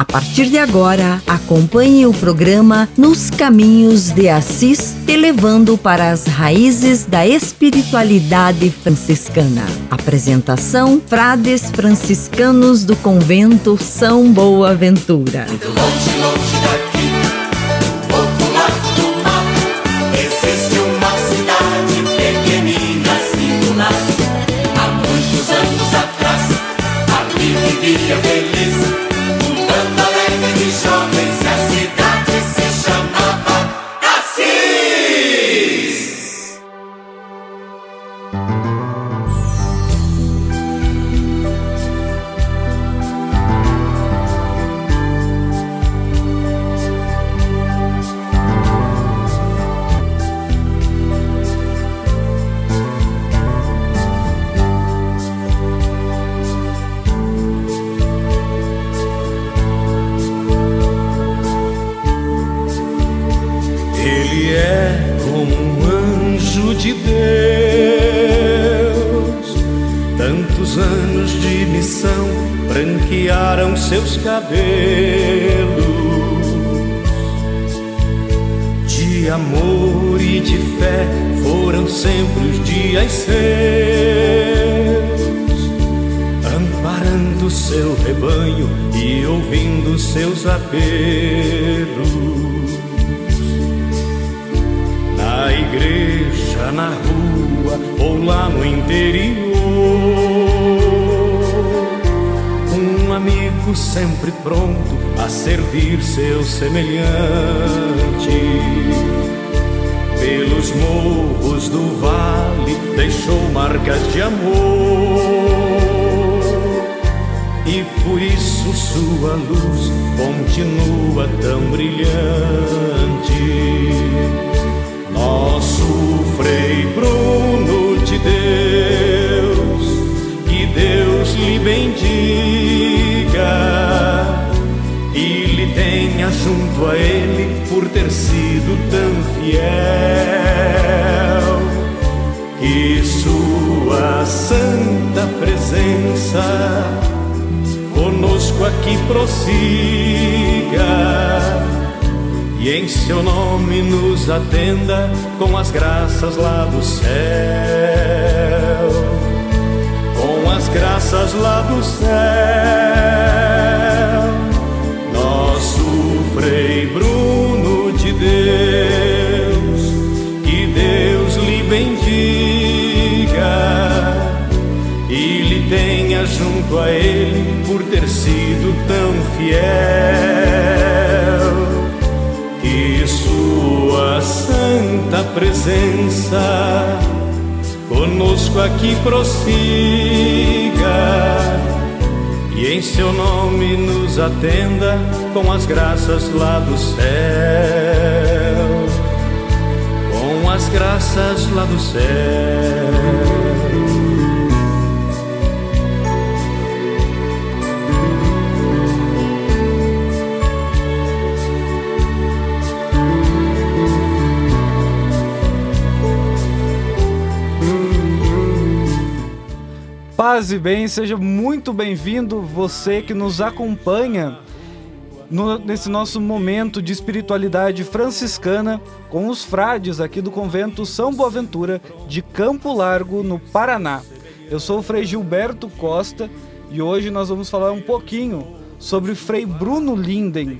A partir de agora, acompanhe o programa Nos Caminhos de Assis, te levando para as raízes da espiritualidade franciscana. Apresentação: Frades franciscanos do convento São Boaventura. Muito longe, longe semelhante. Pelos morros do vale deixou marcas de amor. E por isso sua luz continua tão brilhante. Nosso Frei Bruno de Deus, que Deus lhe bendiga junto a ele por ter sido tão fiel. Que sua santa presença conosco aqui prossiga e em seu nome nos atenda com as graças lá do céu. Com as graças lá do céu, Frei Bruno de Deus, que Deus lhe bendiga e lhe tenha junto a ele por ter sido tão fiel. Que sua santa presença conosco aqui prossiga e em seu nome nos atenda com as graças lá do céu, com as graças lá do céu. Paz e bem, seja muito bem-vindo você que nos acompanha no- nesse nosso momento de espiritualidade franciscana com os frades aqui do convento São Boaventura de Campo Largo, no Paraná. Eu sou o Frei Gilberto Costa e hoje nós vamos falar um pouquinho sobre Frei Bruno Linden,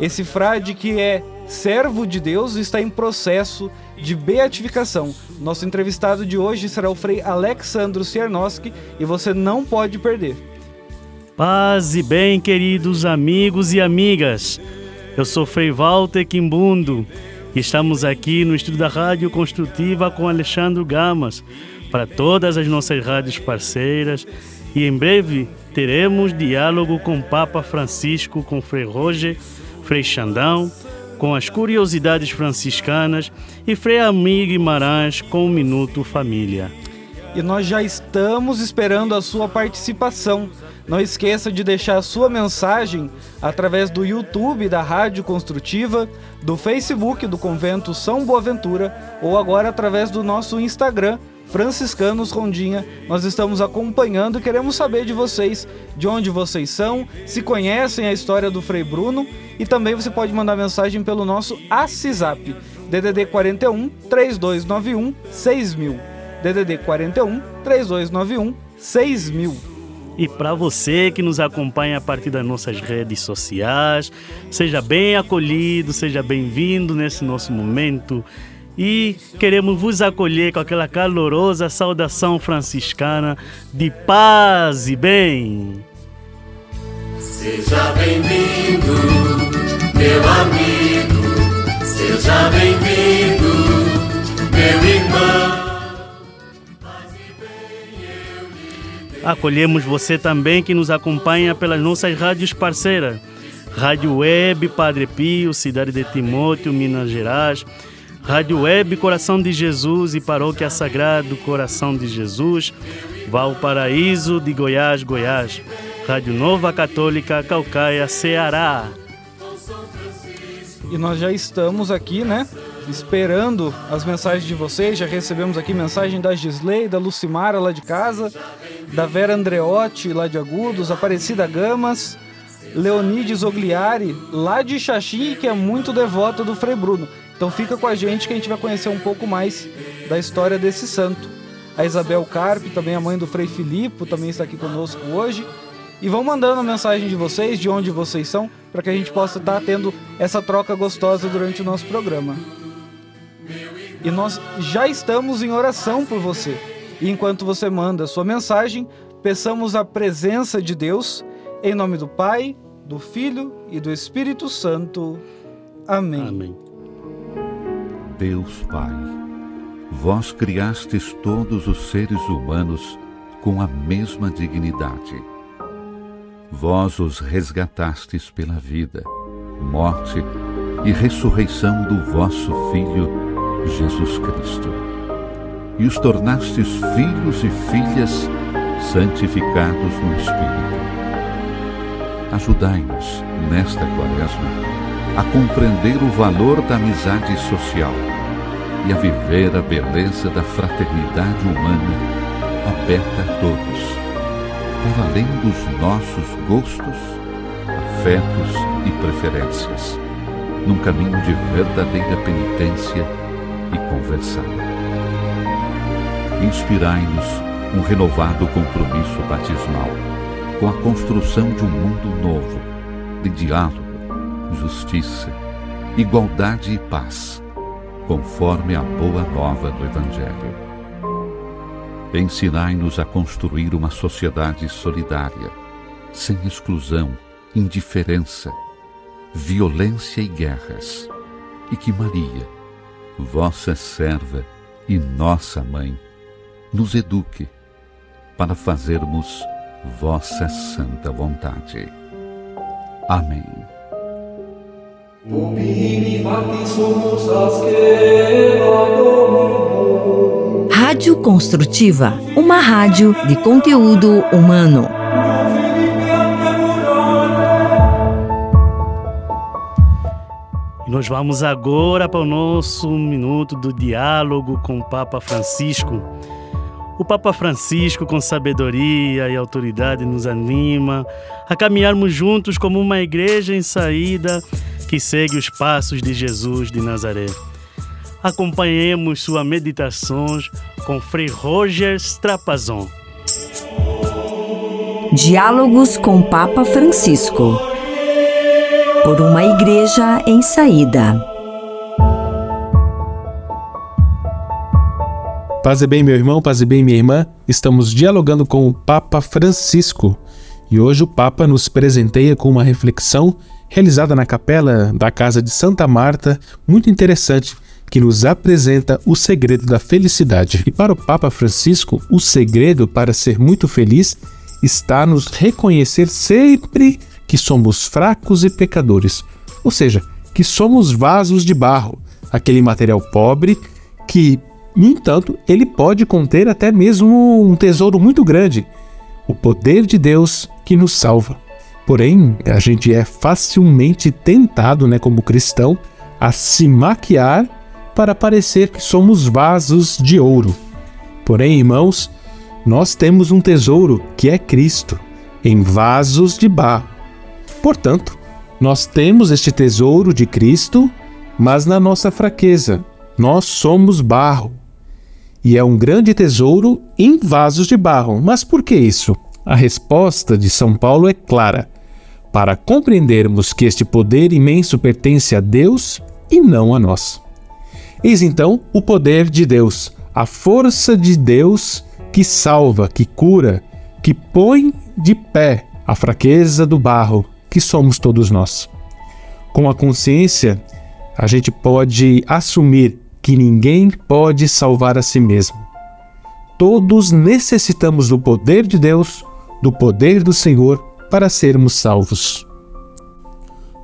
esse frade que é servo de Deus e está em processo de beatificação. Nosso entrevistado de hoje será o Frei Alexandro Ciernoski e você não pode perder. Paz e bem, queridos amigos e amigas. Eu sou Frei Walter Quimbundo e estamos aqui no estúdio da Rádio Construtiva com Alexandre Gamas para todas as nossas rádios parceiras e em breve teremos diálogo com Papa Francisco, com Frei Roger, Frei Xandão, com as curiosidades franciscanas e Frei Amir Guimarães com o Minuto Família. E nós já estamos esperando a sua participação. Não esqueça de deixar sua mensagem através do YouTube da Rádio Construtiva, do Facebook do Convento São Boaventura ou agora através do nosso Instagram, franciscanos Rondinha. Nós estamos acompanhando e queremos saber de vocês, de onde vocês são, se conhecem a história do Frei Bruno e também você pode mandar mensagem pelo nosso ACISAP, DDD 41 3291 6000. DDD 41 3291 6000. E para você que nos acompanha a partir das nossas redes sociais, seja bem acolhido, seja bem-vindo nesse nosso momento. E queremos vos acolher com aquela calorosa saudação franciscana de paz e bem. Seja bem-vindo, meu amigo. Seja bem-vindo, meu irmão. Acolhemos você também que nos acompanha pelas nossas rádios parceiras. Rádio Web Padre Pio, Cidade de Timóteo, Minas Gerais. Rádio Web Coração de Jesus e Paróquia Sagrado Coração de Jesus, Valparaíso de Goiás, Goiás. Rádio Nova Católica Calcaia, Ceará. E nós já estamos aqui, né? Esperando as mensagens de vocês. Já recebemos aqui mensagem da Gisley, da Lucimara lá de casa, da Vera Andreotti lá de Agudos, Aparecida Gamas, Leonides Ogliari lá de Xaxim, que é muito devota do Frei Bruno. Então fica com a gente que a gente vai conhecer um pouco mais da história desse santo. A Isabel Carpe, também a mãe do Frei Filipe, também está aqui conosco hoje. E vão mandando a mensagem de vocês, de onde vocês são, para que a gente possa estar tendo essa troca gostosa durante o nosso programa. E nós já estamos em oração por você. E enquanto você manda a sua mensagem, peçamos a presença de Deus, em nome do Pai, do Filho e do Espírito Santo. Amém. Amém. Deus Pai, vós criastes todos os seres humanos com a mesma dignidade. Vós os resgatastes pela vida, morte e ressurreição do vosso Filho, Jesus Cristo. E os tornastes filhos e filhas santificados no Espírito. Ajudai-nos, nesta quaresma, a compreender o valor da amizade social e a viver a beleza da fraternidade humana aberta a todos, para além dos nossos gostos, afetos e preferências, num caminho de verdadeira penitência e conversão. Inspirai-nos um renovado compromisso batismal com a construção de um mundo novo, de diálogo, justiça, igualdade e paz, conforme a boa nova do Evangelho. Ensinai-nos a construir uma sociedade solidária, sem exclusão, indiferença, violência e guerras, e que Maria, vossa serva e nossa mãe, nos eduque para fazermos vossa santa vontade. Amém. Rádio Construtiva, uma rádio de conteúdo humano. Nós vamos agora para o nosso minuto do diálogo com o Papa Francisco. O Papa Francisco, com sabedoria e autoridade, nos anima a caminharmos juntos como uma igreja em saída que segue os passos de Jesus de Nazaré. Acompanhemos suas meditações com Frei Roger Strapazon. Diálogos com Papa Francisco. Por uma igreja em saída. Paz e bem, meu irmão, paz e bem, minha irmã. Estamos dialogando com o Papa Francisco e hoje o Papa nos presenteia com uma reflexão realizada na capela da Casa de Santa Marta, muito interessante, que nos apresenta o segredo da felicidade. E para o Papa Francisco, o segredo para ser muito feliz está nos reconhecer sempre que somos fracos e pecadores, ou seja, que somos vasos de barro, aquele material pobre que, no entanto, ele pode conter até mesmo um tesouro muito grande, o poder de Deus que nos salva. Porém, a gente é facilmente tentado, né, como cristão, a se maquiar para parecer que somos vasos de ouro. Porém, irmãos, nós temos um tesouro que é Cristo, em vasos de barro. Portanto, nós temos este tesouro de Cristo, mas na nossa fraqueza. Nós somos barro. E é um grande tesouro em vasos de barro. Mas por que isso? A resposta de São Paulo é clara. Para compreendermos que este poder imenso pertence a Deus e não a nós. Eis então o poder de Deus, a força de Deus que salva, que cura, que põe de pé a fraqueza do barro, que somos todos nós. Com a consciência, a gente pode assumir que ninguém pode salvar a si mesmo. Todos necessitamos do poder de Deus, do poder do Senhor para sermos salvos.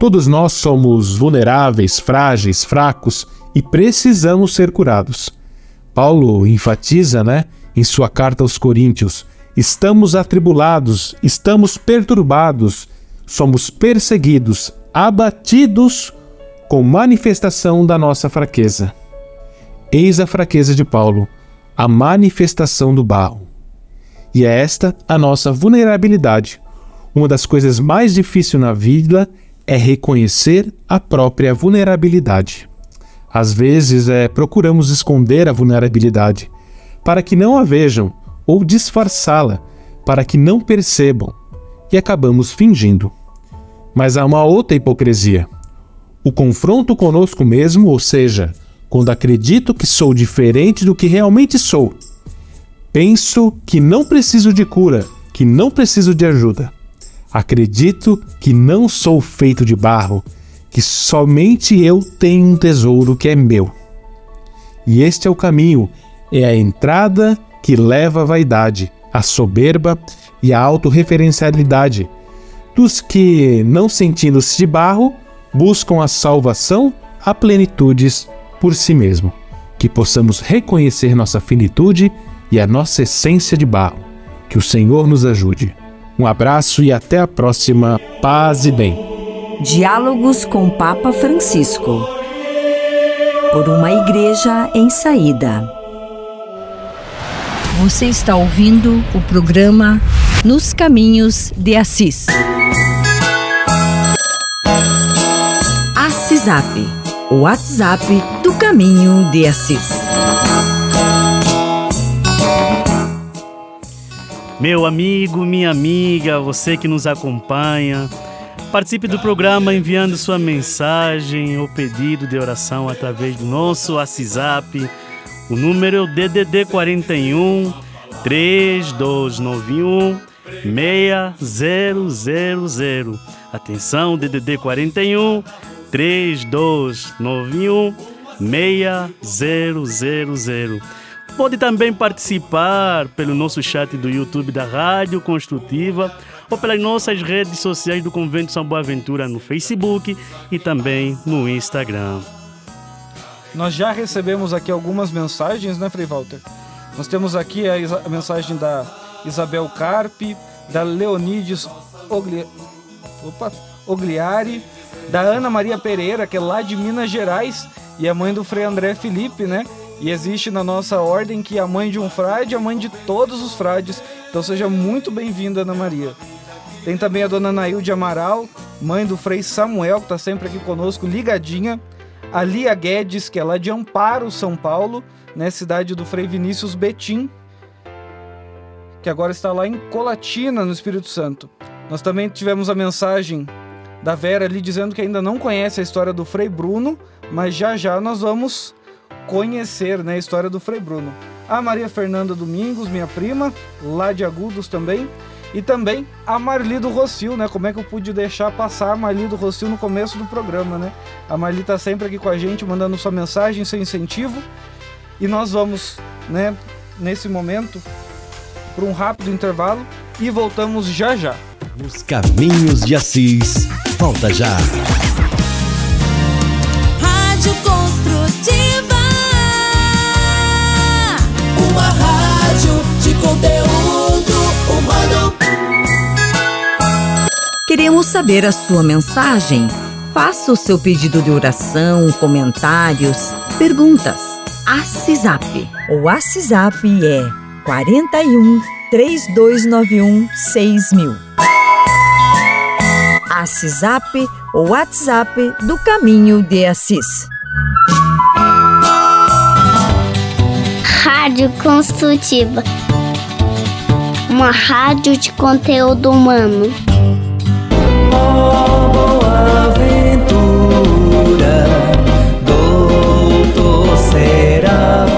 Todos nós somos vulneráveis, frágeis, fracos e precisamos ser curados. Paulo enfatiza, né, em sua carta aos Coríntios, estamos atribulados, estamos perturbados, somos perseguidos, abatidos com manifestação da nossa fraqueza. Eis a fraqueza de Paulo, a manifestação do barro. E é esta a nossa vulnerabilidade. Uma das coisas mais difíceis na vida é reconhecer a própria vulnerabilidade. Às vezes é, procuramos esconder a vulnerabilidade para que não a vejam ou disfarçá-la para que não percebam e acabamos fingindo. Mas há uma outra hipocrisia: o confronto conosco mesmo, ou seja, quando acredito que sou diferente do que realmente sou. Penso que não preciso de cura, que não preciso de ajuda. Acredito que não sou feito de barro, que somente eu tenho um tesouro que é meu. E este é o caminho, é a entrada que leva à vaidade, à soberba e à autorreferencialidade, dos que, não sentindo-se de barro, buscam a salvação a plenitudes por si mesmo, que possamos reconhecer nossa finitude e a nossa essência de barro. Que o Senhor nos ajude. Um abraço e até a próxima. Paz e bem. Diálogos com Papa Francisco. Por uma igreja em saída. Você está ouvindo o programa Nos Caminhos de Assis. Assisap o WhatsApp do Caminho de Assis. Meu amigo, minha amiga, você que nos acompanha, participe do programa enviando sua mensagem ou pedido de oração através do nosso WhatsApp. O número é o DDD 41 3291 6000. Atenção, DDD 41 3291 6000. Pode também participar pelo nosso chat do YouTube da Rádio Construtiva ou pelas nossas redes sociais do Convento São Boaventura no Facebook e também no Instagram. Nós já recebemos aqui algumas mensagens, né, Frei Walter? Nós temos aqui a, mensagem da Isabel Carpe, da Leonides Ogli... Opa, Ogliari, da Ana Maria Pereira, que é lá de Minas Gerais, e é mãe do Frei André Felipe, né? E existe na nossa ordem que a mãe de um frade é a mãe de todos os frades. Então seja muito bem-vinda, Ana Maria. Tem também a dona Nailde Amaral, mãe do Frei Samuel, que está sempre aqui conosco, ligadinha. A Lia Guedes, que é lá de Amparo, São Paulo, né? Cidade do Frei Vinícius Betim, que agora está lá em Colatina, no Espírito Santo. Nós também tivemos a mensagem da Vera ali dizendo que ainda não conhece a história do Frei Bruno, mas já já nós vamos conhecer né, a história do Frei Bruno. A Maria Fernanda Domingos, minha prima, lá de Agudos também. E também a Marli do Rocio, né? Como é que eu pude deixar passar a Marli do Rocio no começo do programa, né? A Marli tá sempre aqui com a gente, mandando sua mensagem, seu incentivo. E nós vamos, né, nesse momento, para um rápido intervalo e voltamos já já. Nos caminhos de Assis. Volta já. Rádio Construtiva. Uma rádio de conteúdo humano. Queremos saber a sua mensagem. Faça o seu pedido de oração, comentários, perguntas. ACISAP. O ACISAP é 41 3291 6000. ACISAP, o WhatsApp do Caminho de Assis. Rádio Construtiva. Uma rádio de conteúdo humano. Oh, boa ventura, doutor Seráfico.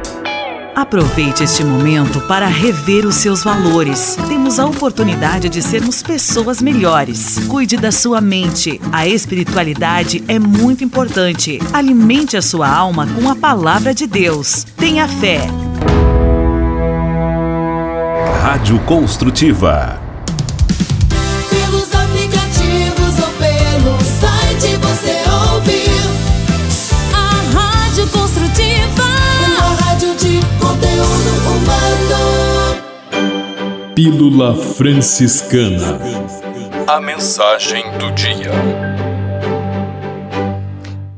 Aproveite este momento para rever os seus valores. Temos a oportunidade de sermos pessoas melhores. Cuide da sua mente. A espiritualidade é muito importante. Alimente a sua alma com a palavra de Deus. Tenha fé. Rádio Construtiva. Pelos aplicativos ou pelo site você ouve a Rádio Construtiva. Conteúdo humano. Pílula Franciscana. A mensagem do dia.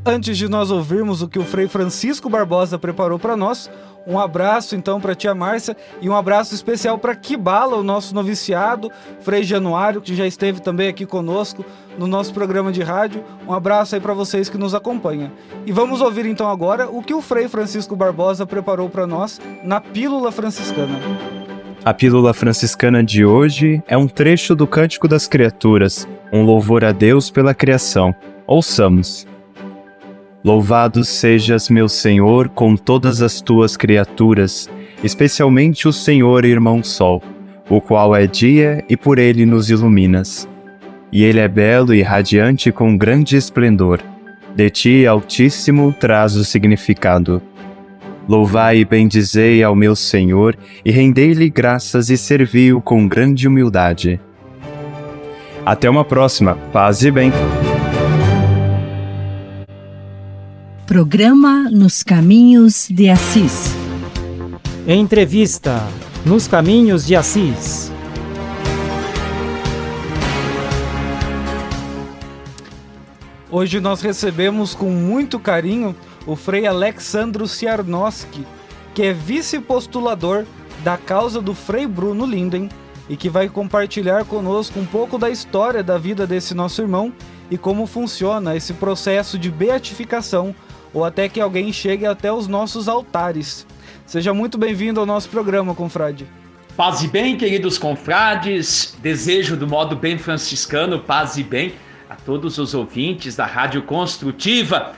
Antes de nós ouvirmos o que o Frei Francisco Barbosa preparou para nós, um abraço então para tia Márcia e um abraço especial para Kibala, o nosso noviciado, Frei Januário, que já esteve também aqui conosco no nosso programa de rádio. Um abraço aí para vocês que nos acompanham. E vamos ouvir então agora o que o Frei Francisco Barbosa preparou para nós na Pílula Franciscana. A Pílula Franciscana de hoje é um trecho do Cântico das Criaturas, um louvor a Deus pela criação. Ouçamos. Louvado sejas, meu Senhor, com todas as tuas criaturas, especialmente o Senhor Irmão Sol, o qual é dia e por ele nos iluminas. E ele é belo e radiante com grande esplendor. De ti, Altíssimo, traz o significado. Louvai e bendizei ao meu Senhor, e rendei-lhe graças e servi-o com grande humildade. Até uma próxima. Paz e bem. Programa Nos Caminhos de Assis. Entrevista Nos Caminhos de Assis. Hoje nós recebemos com muito carinho o Frei Alexandro Ciarnoski, que é vice-postulador da causa do Frei Bruno Linden e que vai compartilhar conosco um pouco da história da vida desse nosso irmão e como funciona esse processo de beatificação ou até que alguém chegue até os nossos altares. Seja muito bem-vindo ao nosso programa, confrade. Paz e bem, queridos confrades. Desejo do modo bem franciscano, paz e bem a todos os ouvintes da Rádio Construtiva.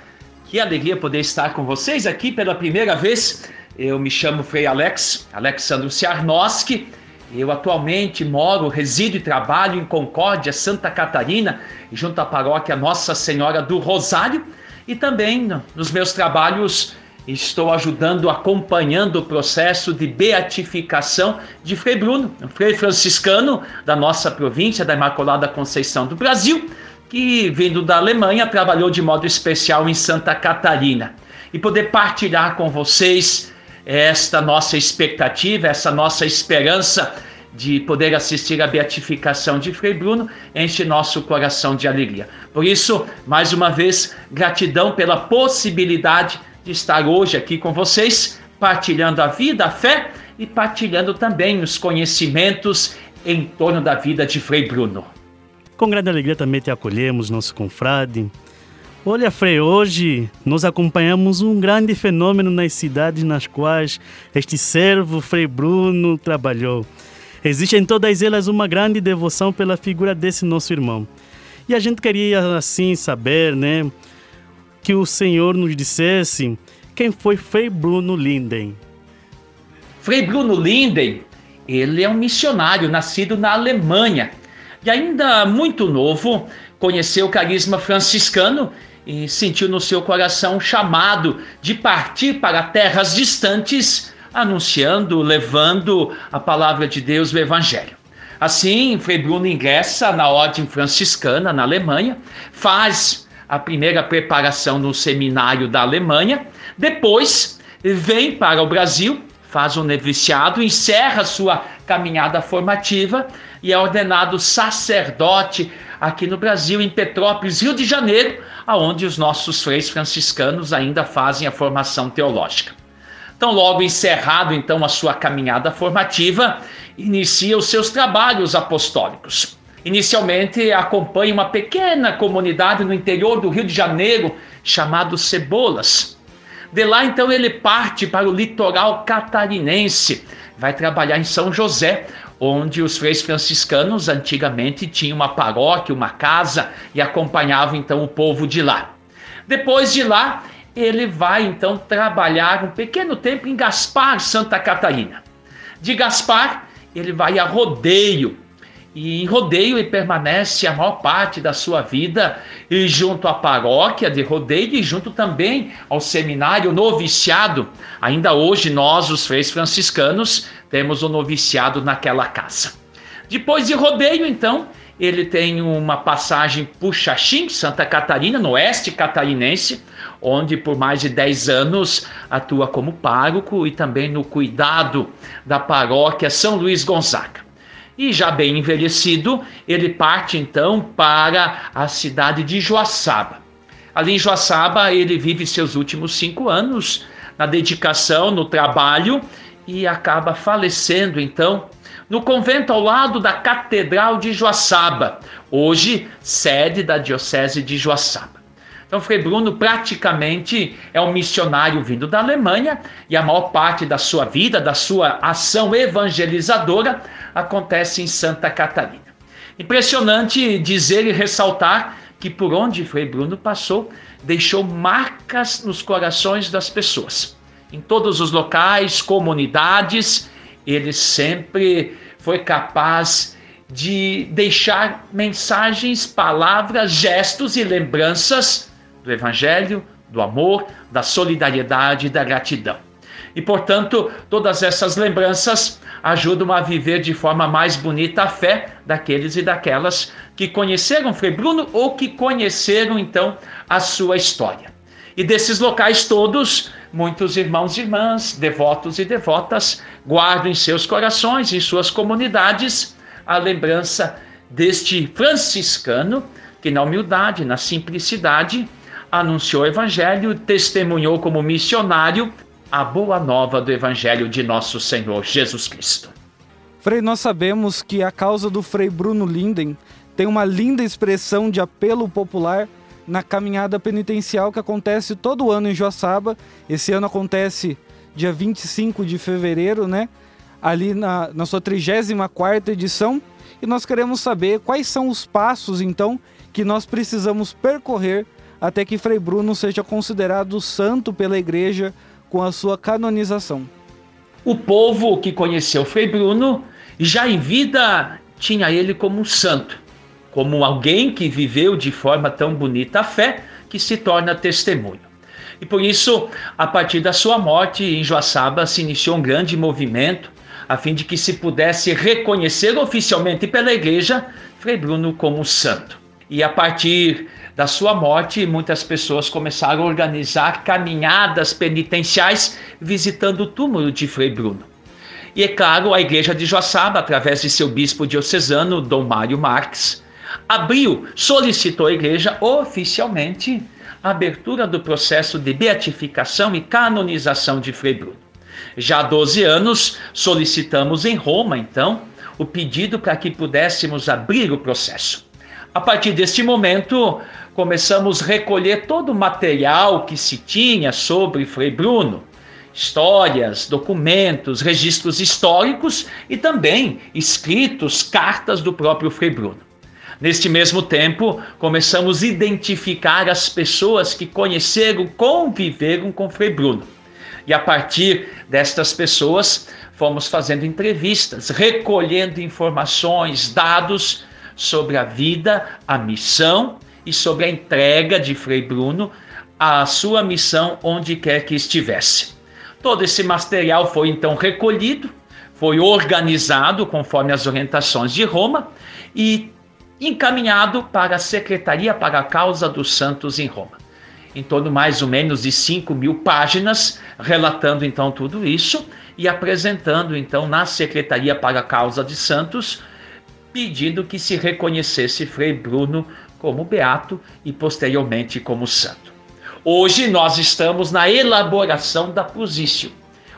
Que alegria poder estar com vocês aqui pela primeira vez. Eu me chamo Frei Alex, Alexandro Ciarnoski. Eu atualmente moro, resido e trabalho em Concórdia, Santa Catarina, junto à paróquia Nossa Senhora do Rosário. E também nos meus trabalhos estou ajudando, acompanhando o processo de beatificação de Frei Bruno, um frei franciscano da nossa província, da Imaculada Conceição do Brasil, que vindo da Alemanha trabalhou de modo especial em Santa Catarina. E poder partilhar com vocês esta nossa expectativa, essa nossa esperança de poder assistir à beatificação de Frei Bruno enche nosso coração de alegria. Por isso, mais uma vez, gratidão pela possibilidade de estar hoje aqui com vocês, partilhando a vida, a fé e partilhando também os conhecimentos em torno da vida de Frei Bruno. Com grande alegria também te acolhemos, nosso confrade. Olha, Frei, hoje nós acompanhamos um grande fenômeno nas cidades nas quais este servo Frei Bruno trabalhou. Existe em todas elas uma grande devoção pela figura desse nosso irmão. E a gente queria assim saber, né, que o Senhor nos dissesse quem foi Frei Bruno Linden. Frei Bruno Linden, ele é um missionário nascido na Alemanha e ainda muito novo conheceu o carisma franciscano e sentiu no seu coração chamado de partir para terras distantes, anunciando, levando a palavra de Deus, o Evangelho. Assim, Frei Bruno ingressa na Ordem Franciscana, na Alemanha, faz a primeira preparação no seminário da Alemanha, depois vem para o Brasil, faz o um noviciado, encerra sua caminhada formativa e é ordenado sacerdote aqui no Brasil, em Petrópolis, Rio de Janeiro, aonde os nossos freis franciscanos ainda fazem a formação teológica. Então, logo encerrado então a sua caminhada formativa, inicia os seus trabalhos apostólicos. Inicialmente acompanha uma pequena comunidade no interior do Rio de Janeiro chamado Cebolas. De lá então ele parte para o litoral catarinense, vai trabalhar em São José, onde os freis franciscanos antigamente tinham uma paróquia, uma casa e acompanhavam então o povo de lá. Depois de lá, ele vai então trabalhar um pequeno tempo em Gaspar, Santa Catarina. De Gaspar, ele vai a Rodeio, e em Rodeio ele permanece a maior parte da sua vida e junto à paróquia de Rodeio e junto também ao seminário noviciado. Ainda hoje nós, os freis franciscanos, temos o noviciado naquela casa. Depois de Rodeio, então, ele tem uma passagem por Xaxim, Santa Catarina, no oeste catarinense, onde por mais de 10 anos atua como pároco e também no cuidado da paróquia São Luís Gonzaga. E já bem envelhecido, ele parte então para a cidade de Joaçaba. Ali em Joaçaba, ele vive seus últimos cinco anos na dedicação, no trabalho e acaba falecendo então no convento ao lado da Catedral de Joaçaba, hoje sede da Diocese de Joaçaba. Então, Frei Bruno praticamente é um missionário vindo da Alemanha e a maior parte da sua vida, da sua ação evangelizadora, acontece em Santa Catarina. Impressionante dizer e ressaltar que por onde Frei Bruno passou, deixou marcas nos corações das pessoas. Em todos os locais, comunidades, ele sempre foi capaz de deixar mensagens, palavras, gestos e lembranças do Evangelho, do amor, da solidariedade e da gratidão. E, portanto, todas essas lembranças ajudam a viver de forma mais bonita a fé daqueles e daquelas que conheceram Frei Bruno ou que conheceram, então, a sua história. E desses locais todos, muitos irmãos e irmãs, devotos e devotas, guardam em seus corações, em suas comunidades, a lembrança deste franciscano que, na humildade, na simplicidade, anunciou o Evangelho, testemunhou como missionário a boa nova do Evangelho de nosso Senhor Jesus Cristo. Frei, nós sabemos que a causa do Frei Bruno Linden tem uma linda expressão de apelo popular na caminhada penitencial que acontece todo ano em Joaçaba. Esse ano acontece dia 25 de fevereiro, né? Ali na, na sua 34 edição. E nós queremos saber quais são os passos, então, que nós precisamos percorrer até que Frei Bruno seja considerado santo pela Igreja com a sua canonização. O povo que conheceu Frei Bruno já em vida tinha ele como um santo, como alguém que viveu de forma tão bonita a fé que se torna testemunho. E por isso, a partir da sua morte em Joaçaba, se iniciou um grande movimento a fim de que se pudesse reconhecer oficialmente pela igreja Frei Bruno como santo. E a partir da sua morte, muitas pessoas começaram a organizar caminhadas penitenciais visitando o túmulo de Frei Bruno. E é claro, a igreja de Joaçaba, através de seu bispo diocesano, Dom Mário Marques, abriu, solicitou à igreja oficialmente a abertura do processo de beatificação e canonização de Frei Bruno. Já há 12 anos, solicitamos em Roma, então, o pedido para que pudéssemos abrir o processo. A partir deste momento, começamos a recolher todo o material que se tinha sobre Frei Bruno. Histórias, documentos, registros históricos e também escritos, cartas do próprio Frei Bruno. Neste mesmo tempo, começamos a identificar as pessoas que conheceram, conviveram com Frei Bruno. E a partir destas pessoas, fomos fazendo entrevistas, recolhendo informações, dados sobre a vida, a missão e sobre a entrega de Frei Bruno à sua missão onde quer que estivesse. Todo esse material foi então recolhido, foi organizado conforme as orientações de Roma e encaminhado para a Secretaria para a Causa dos Santos em Roma. Em torno mais ou menos de 5 mil páginas, relatando então tudo isso e apresentando então na Secretaria para a Causa de Santos, pedindo que se reconhecesse Frei Bruno como beato e posteriormente como santo. Hoje nós estamos na elaboração da Pusício,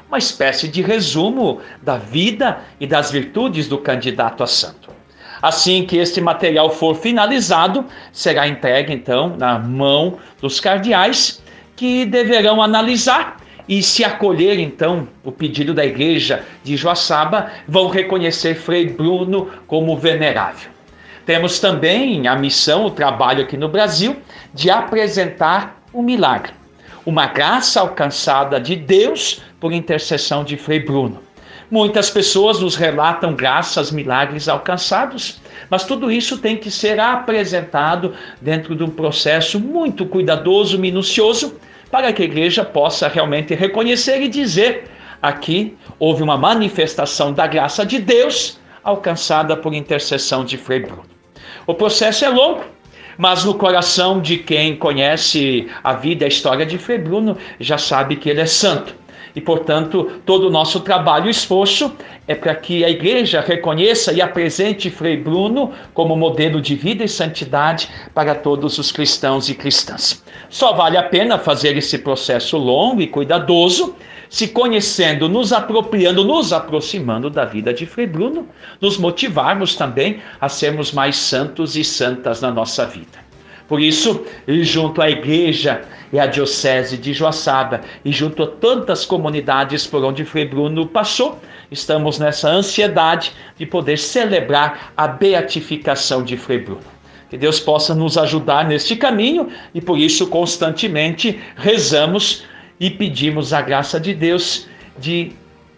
uma espécie de resumo da vida e das virtudes do candidato a santo. Assim que este material for finalizado, será entregue então na mão dos cardeais, que deverão analisar e se acolher então o pedido da igreja de Joaçaba, vão reconhecer Frei Bruno como venerável. Temos também a missão, o trabalho aqui no Brasil, de apresentar o milagre, uma graça alcançada de Deus por intercessão de Frei Bruno. Muitas pessoas nos relatam graças, milagres alcançados, mas tudo isso tem que ser apresentado dentro de um processo muito cuidadoso, minucioso, para que a igreja possa realmente reconhecer e dizer: aqui houve uma manifestação da graça de Deus alcançada por intercessão de Frei Bruno. O processo é longo, mas no coração de quem conhece a vida e a história de Frei Bruno já sabe que ele é santo e, portanto, todo o nosso trabalho e esforço é para que a igreja reconheça e apresente Frei Bruno como modelo de vida e santidade para todos os cristãos e cristãs. Só vale a pena fazer esse processo longo e cuidadoso se conhecendo, nos apropriando, nos aproximando da vida de Frei Bruno, nos motivarmos também a sermos mais santos e santas na nossa vida. Por isso, junto à igreja e à diocese de Joaçaba e junto a tantas comunidades por onde Frei Bruno passou, estamos nessa ansiedade de poder celebrar a beatificação de Frei Bruno. Que Deus possa nos ajudar neste caminho e por isso constantemente rezamos e pedimos a graça de Deus de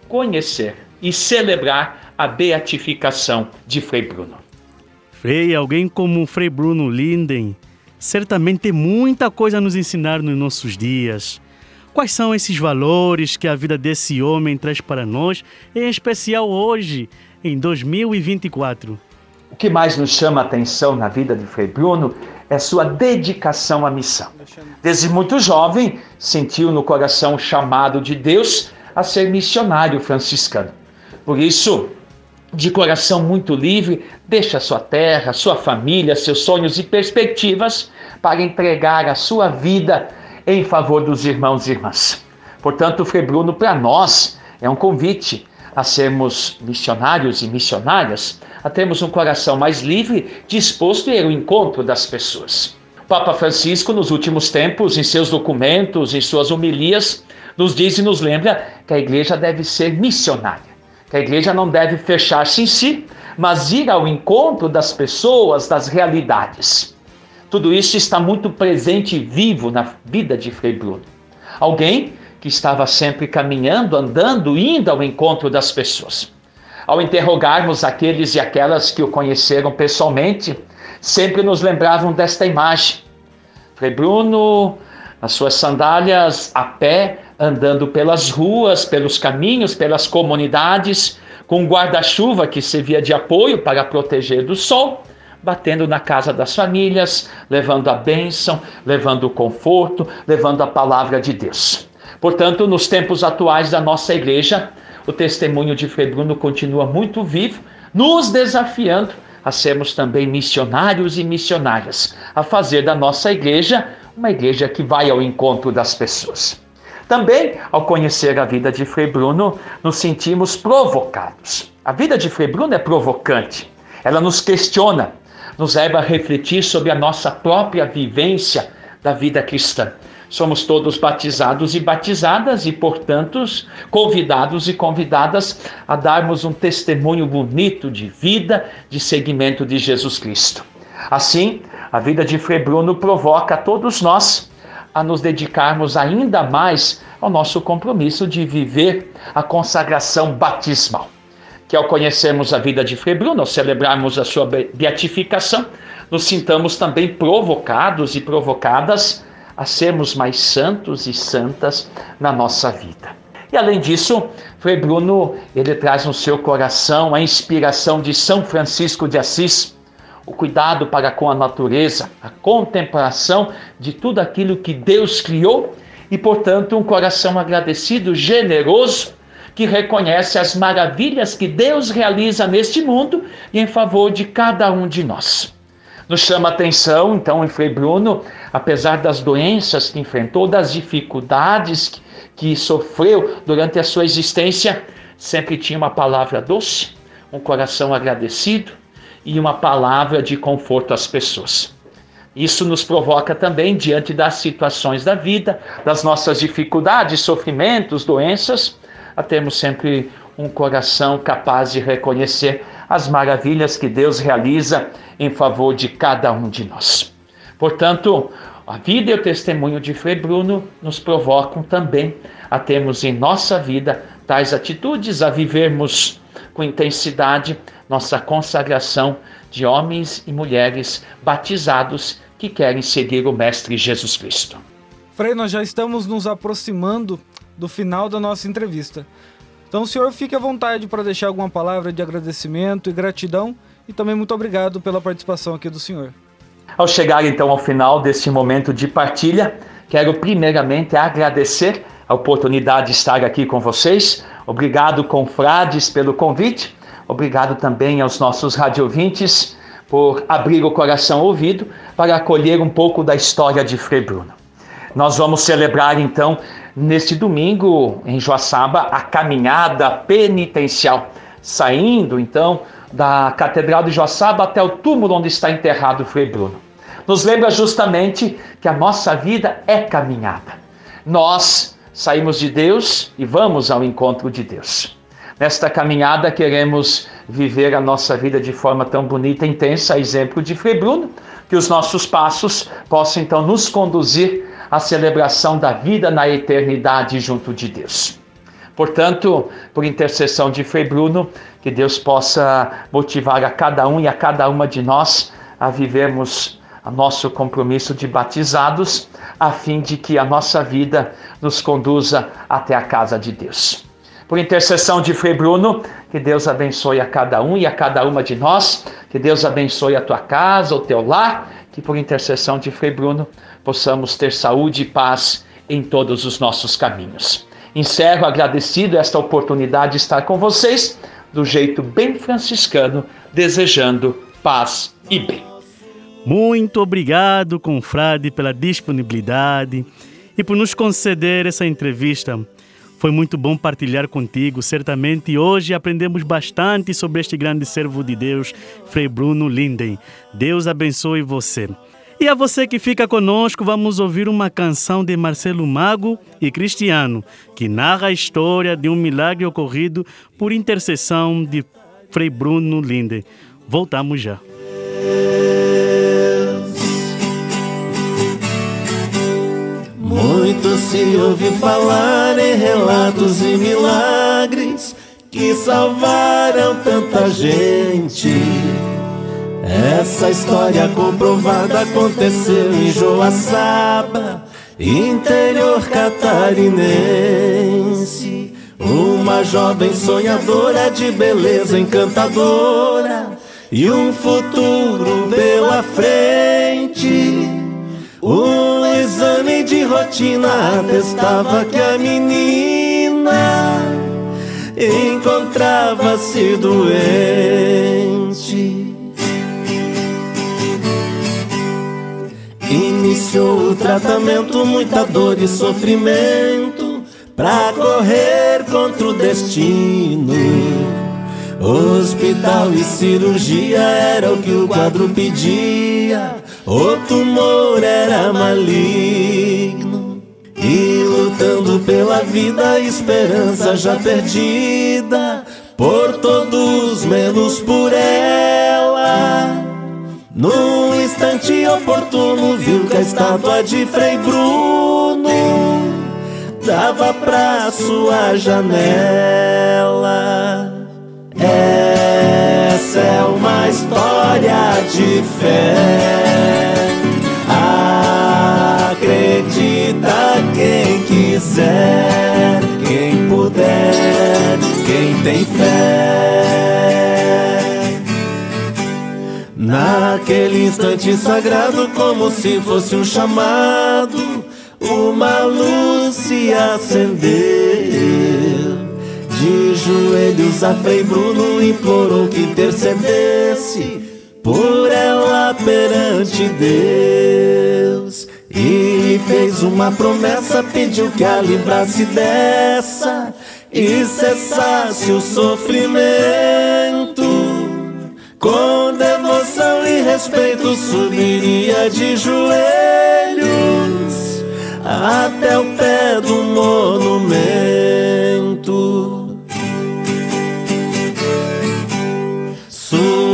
conhecer e celebrar a beatificação de Frei Bruno. Frei, alguém como Frei Bruno Linden certamente tem muita coisa a nos ensinar nos nossos dias. Quais são esses valores que a vida desse homem traz para nós, em especial hoje, em 2024? O que mais nos chama a atenção na vida de Frei Bruno é sua dedicação à missão. Desde muito jovem, sentiu no coração o chamado de Deus a ser missionário franciscano. Por isso, de coração muito livre, deixa sua terra, sua família, seus sonhos e perspectivas para entregar a sua vida em favor dos irmãos e irmãs. Portanto, Frei Bruno, para nós, é um convite a sermos missionários e missionárias, a termos um coração mais livre, disposto a ir ao encontro das pessoas. O Papa Francisco, nos últimos tempos, em seus documentos, em suas homilias, nos diz e nos lembra que a igreja deve ser missionária que a igreja não deve fechar-se em si, mas ir ao encontro das pessoas, das realidades. Tudo isso está muito presente e vivo na vida de Frei Bruno. Alguém que estava sempre caminhando, andando, indo ao encontro das pessoas. Ao interrogarmos aqueles e aquelas que o conheceram pessoalmente, sempre nos lembravam desta imagem. Frei Bruno, as suas sandálias a pé, andando pelas ruas, pelos caminhos, pelas comunidades, com guarda-chuva que servia de apoio para proteger do sol, batendo na casa das famílias, levando a bênção, levando o conforto, levando a palavra de Deus. Portanto, nos tempos atuais da nossa igreja, o testemunho de Frei Bruno continua muito vivo, nos desafiando a sermos também missionários e missionárias, a fazer da nossa igreja uma igreja que vai ao encontro das pessoas. Também, ao conhecer a vida de Frei Bruno, nos sentimos provocados. A vida de Frei Bruno é provocante. Ela nos questiona, nos leva a refletir sobre a nossa própria vivência da vida cristã. Somos todos batizados e batizadas e, portanto, convidados e convidadas a darmos um testemunho bonito de vida, de seguimento de Jesus Cristo. Assim, a vida de Frei Bruno provoca a todos nós a nos dedicarmos ainda mais ao nosso compromisso de viver a consagração batismal. Que ao conhecermos a vida de Frei Bruno, ao celebrarmos a sua beatificação, nos sintamos também provocados e provocadas a sermos mais santos e santas na nossa vida. E além disso, Frei Bruno, ele traz no seu coração a inspiração de São Francisco de Assis, o cuidado para com a natureza, a contemplação de tudo aquilo que Deus criou e, portanto, um coração agradecido, generoso, que reconhece as maravilhas que Deus realiza neste mundo e em favor de cada um de nós. Nos chama a atenção, então, em Frei Bruno, apesar das doenças que enfrentou, das dificuldades que, que sofreu durante a sua existência, sempre tinha uma palavra doce, um coração agradecido e uma palavra de conforto às pessoas. Isso nos provoca também, diante das situações da vida, das nossas dificuldades, sofrimentos, doenças, a termos sempre um coração capaz de reconhecer as maravilhas que Deus realiza em favor de cada um de nós. Portanto, a vida e o testemunho de Frei Bruno nos provocam também a termos em nossa vida tais atitudes, a vivermos com intensidade nossa consagração de homens e mulheres batizados que querem seguir o Mestre Jesus Cristo. Frei, nós já estamos nos aproximando do final da nossa entrevista. Então, o senhor fique à vontade para deixar alguma palavra de agradecimento e gratidão e também muito obrigado pela participação aqui do senhor. Ao chegar então ao final deste momento de partilha, quero primeiramente agradecer a oportunidade de estar aqui com vocês. Obrigado, confrades, pelo convite. Obrigado também aos nossos radiovintes por abrir o coração ouvido para acolher um pouco da história de Frei Bruno. Nós vamos celebrar então neste domingo em Joaçaba a caminhada penitencial, saindo então da Catedral de Joaçaba até o túmulo onde está enterrado Frei Bruno. Nos lembra justamente que a nossa vida é caminhada. Nós saímos de Deus e vamos ao encontro de Deus. Nesta caminhada queremos viver a nossa vida de forma tão bonita e intensa, exemplo de Frei Bruno, que os nossos passos possam então nos conduzir à celebração da vida na eternidade junto de Deus. Portanto, por intercessão de Frei Bruno, que Deus possa motivar a cada um e a cada uma de nós a vivermos o nosso compromisso de batizados, a fim de que a nossa vida nos conduza até a casa de Deus. Por intercessão de Frei Bruno, que Deus abençoe a cada um e a cada uma de nós, que Deus abençoe a tua casa, o teu lar, que por intercessão de Frei Bruno possamos ter saúde e paz em todos os nossos caminhos. Encerro agradecido esta oportunidade de estar com vocês, do jeito bem franciscano, desejando paz e bem. Muito obrigado, confrade, pela disponibilidade e por nos conceder essa entrevista. Foi muito bom partilhar contigo. Certamente hoje aprendemos bastante sobre este grande servo de Deus, Frei Bruno Linden. Deus abençoe você. E a você que fica conosco, vamos ouvir uma canção de Marcelo Mago e Cristiano, que narra a história de um milagre ocorrido por intercessão de Frei Bruno Linde. Voltamos já. Muito se ouve falar em relatos e milagres que salvaram tanta gente. Essa história comprovada aconteceu em Joaçaba, interior catarinense. Uma jovem sonhadora de beleza encantadora e um futuro pela frente. Um exame de rotina atestava que a menina encontrava-se doente. Iniciou o tratamento, muita dor e sofrimento pra correr contra o destino. Hospital e cirurgia era o que o quadro pedia. O tumor era maligno. E lutando pela vida, a esperança já perdida. Por todos, menos por ela. Num instante oportuno, viu que a estátua de Frei Bruno dava pra sua janela. Essa é uma história de fé. Acredita quem quiser, quem puder, quem tem fé. Naquele instante sagrado, como se fosse um chamado, uma luz se acendeu. De joelhos a Frei Bruno implorou que intercedesse por ela perante Deus. E fez uma promessa, pediu que a livrasse dessa e cessasse o sofrimento. Com devoção e respeito subiria de joelhos até o pé do monumento.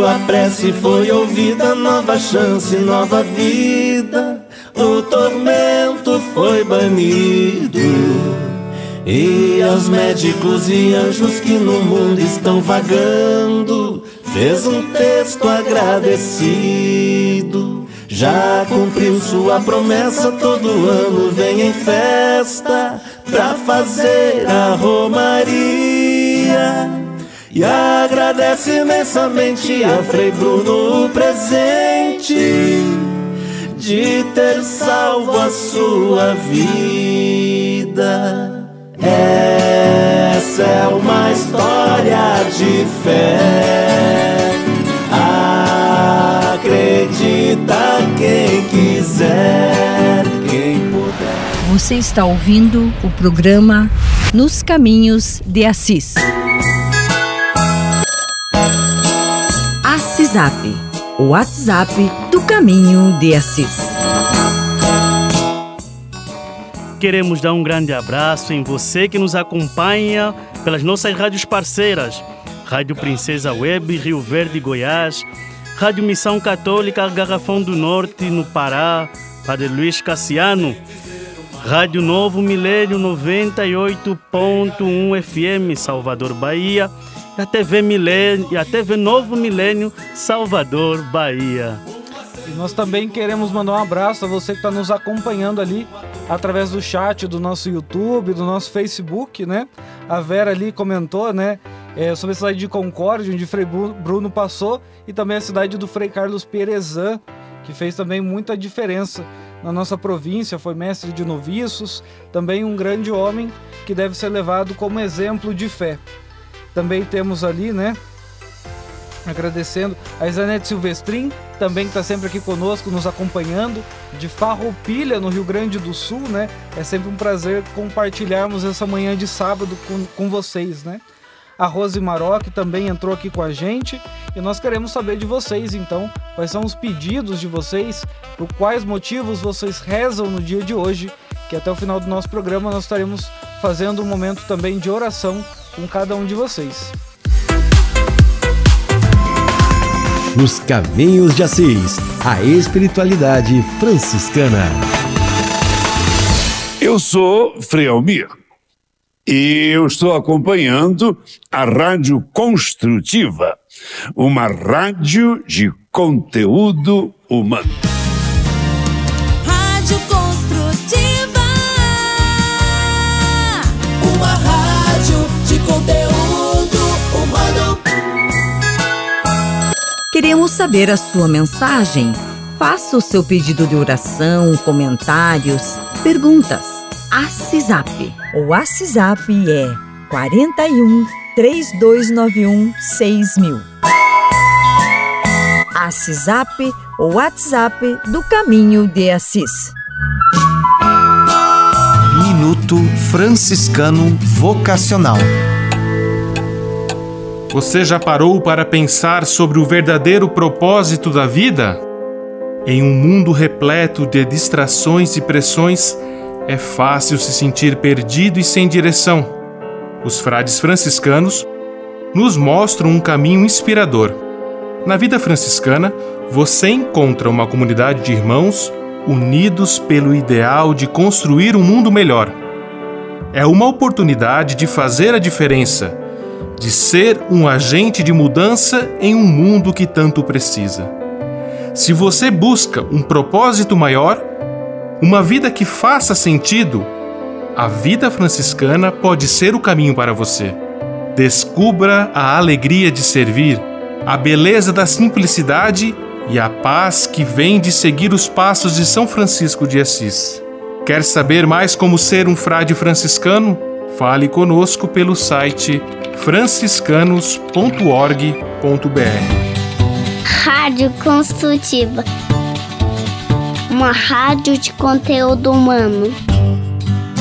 Sua prece foi ouvida, nova chance, nova vida. O tormento foi banido. E aos médicos e anjos que no mundo estão vagando, fez um texto agradecido. Já cumpriu sua promessa, todo ano vem em festa pra fazer a romaria. E agradece imensamente a Frei Bruno o presente de ter salvo a sua vida. Essa é uma história de fé. Acredita quem quiser, quem puder. Você está ouvindo o programa Nos Caminhos de Assis. Assisap, o WhatsApp do Caminho de Assis. Queremos dar um grande abraço em você que nos acompanha pelas nossas rádios parceiras. Rádio Princesa Web, Rio Verde, Goiás. Rádio Missão Católica, Garrafão do Norte, no Pará. Padre Luiz Cassiano. Rádio Novo Milênio 98.1 FM, Salvador, Bahia. E a TV Milênio, e a TV Novo Milênio, Salvador, Bahia. E nós também queremos mandar um abraço a você que está nos acompanhando ali através do chat do nosso YouTube, do nosso Facebook, né? A Vera ali comentou, né? é, sobre a cidade de Concórdia, onde Frei Bruno passou, e também a cidade do Frei Carlos Perezan, que fez também muita diferença na nossa província, foi mestre de noviços, também um grande homem que deve ser levado como exemplo de fé. Também temos ali, né? Agradecendo a Isanete Silvestrin, também que está sempre aqui conosco, nos acompanhando, de Farroupilha, no Rio Grande do Sul, né? É sempre um prazer compartilharmos essa manhã de sábado com, com vocês, né? A Rose Maroc também entrou aqui com a gente e nós queremos saber de vocês, então, quais são os pedidos de vocês, por quais motivos vocês rezam no dia de hoje, que até o final do nosso programa nós estaremos fazendo um momento também de oração com cada um de vocês. Nos Caminhos de Assis, a espiritualidade franciscana. Eu sou Frei Almir e eu estou acompanhando a Rádio Construtiva, uma rádio de conteúdo humano. Rádio Construtiva. Queremos saber a sua mensagem. Faça o seu pedido de oração, comentários, perguntas. Assisap. O Assisap é 41 3291 6000. Assisap, o WhatsApp do Caminho de Assis. Minuto Franciscano Vocacional. Você já parou para pensar sobre o verdadeiro propósito da vida? Em um mundo repleto de distrações e pressões, é fácil se sentir perdido e sem direção. Os frades franciscanos nos mostram um caminho inspirador. Na vida franciscana, você encontra uma comunidade de irmãos unidos pelo ideal de construir um mundo melhor. É uma oportunidade de fazer a diferença, de ser um agente de mudança em um mundo que tanto precisa. Se você busca um propósito maior, uma vida que faça sentido, a vida franciscana pode ser o caminho para você. Descubra a alegria de servir, a beleza da simplicidade e a paz que vem de seguir os passos de São Francisco de Assis. Quer saber mais como ser um frade franciscano? Fale conosco pelo site franciscanos.org.br. Rádio Construtiva. Uma rádio de conteúdo humano.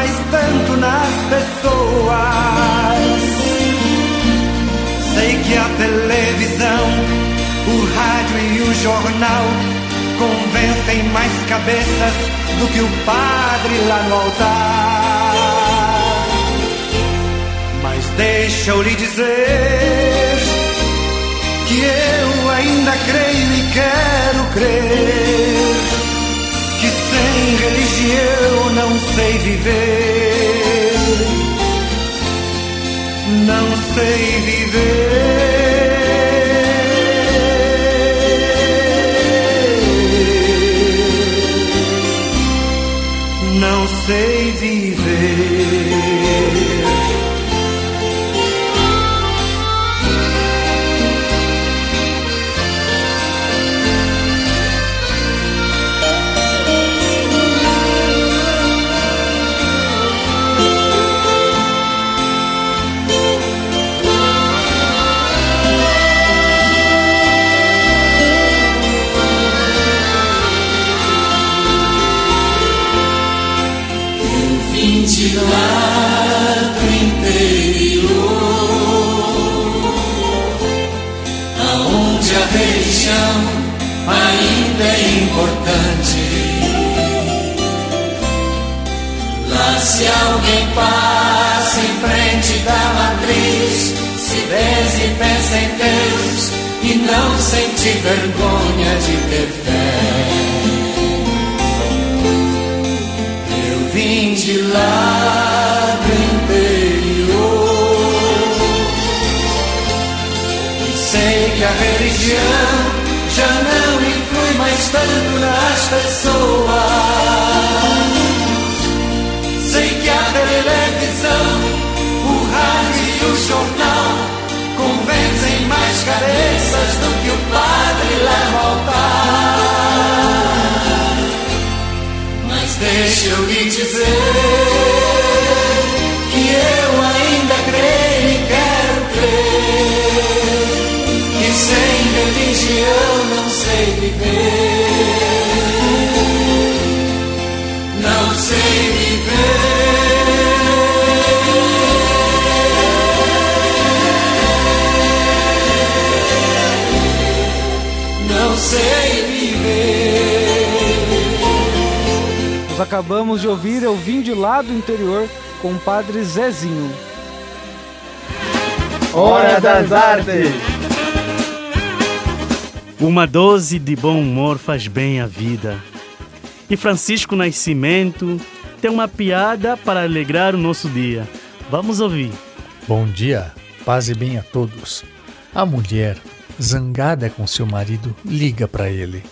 mais tanto nas pessoas. Sei que a televisão, o rádio e o jornal convencem mais cabeças do que o padre lá no altar. Mas deixa eu lhe dizer que eu ainda creio e quero crer sem religião não sei viver. Não sei viver. Não sei viver. Religião ainda é importante. Lá se alguém passa em frente da matriz, se beza e pensa em Deus e não sente vergonha de ter fé. Eu vim de lá do interior e sei que a religião Estando nas pessoas. Sei que a televisão, o rádio e o jornal convencem mais cabeças do que o padre Nós acabamos de ouvir Eu Vim de Lá do Interior com o Padre Zezinho. Hora das Artes. Uma dose de bom humor faz bem à vida. E Francisco Nascimento tem uma piada para alegrar o nosso dia. Vamos ouvir. Bom dia, paz e bem a todos. A mulher, zangada com seu marido, liga para ele.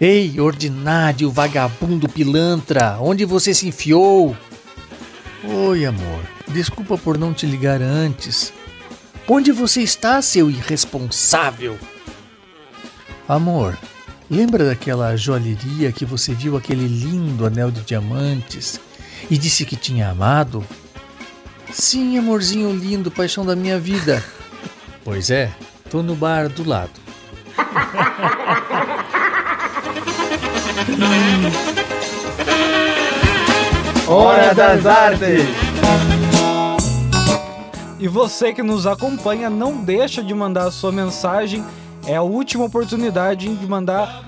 Ei, ordinário, vagabundo pilantra, onde você se enfiou? Oi, amor, desculpa por não te ligar antes. Onde você está, seu irresponsável? Amor, lembra daquela joalheria que você viu aquele lindo anel de diamantes e disse que tinha amado? Sim, amorzinho lindo, paixão da minha vida. Pois é, tô no bar do lado. Hora das Artes. E você que nos acompanha, não deixa de mandar a sua mensagem. É a última oportunidade de mandar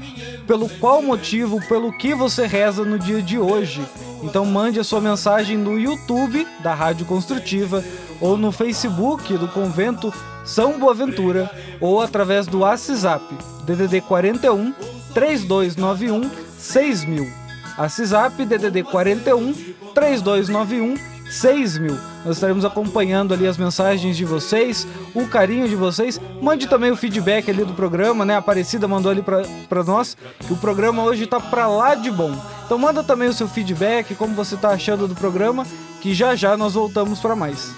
pelo qual motivo, pelo que você reza no dia de hoje. Então mande a sua mensagem no YouTube da Rádio Construtiva ou no Facebook do Convento São Boaventura ou através do WhatsApp DDD 41 3291 6000. WhatsApp DDD 41 3291 6000. Nós estaremos acompanhando ali as mensagens de vocês, o carinho de vocês. Mande também o feedback ali do programa, né? A Aparecida mandou ali para nós que o programa hoje tá para lá de bom. Então manda também o seu feedback, como você tá achando do programa, que já já nós voltamos para mais.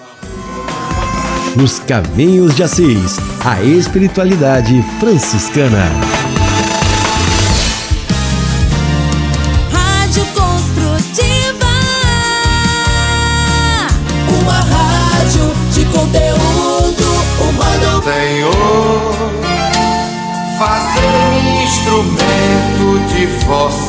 Nos Caminhos de Assis, a espiritualidade franciscana. for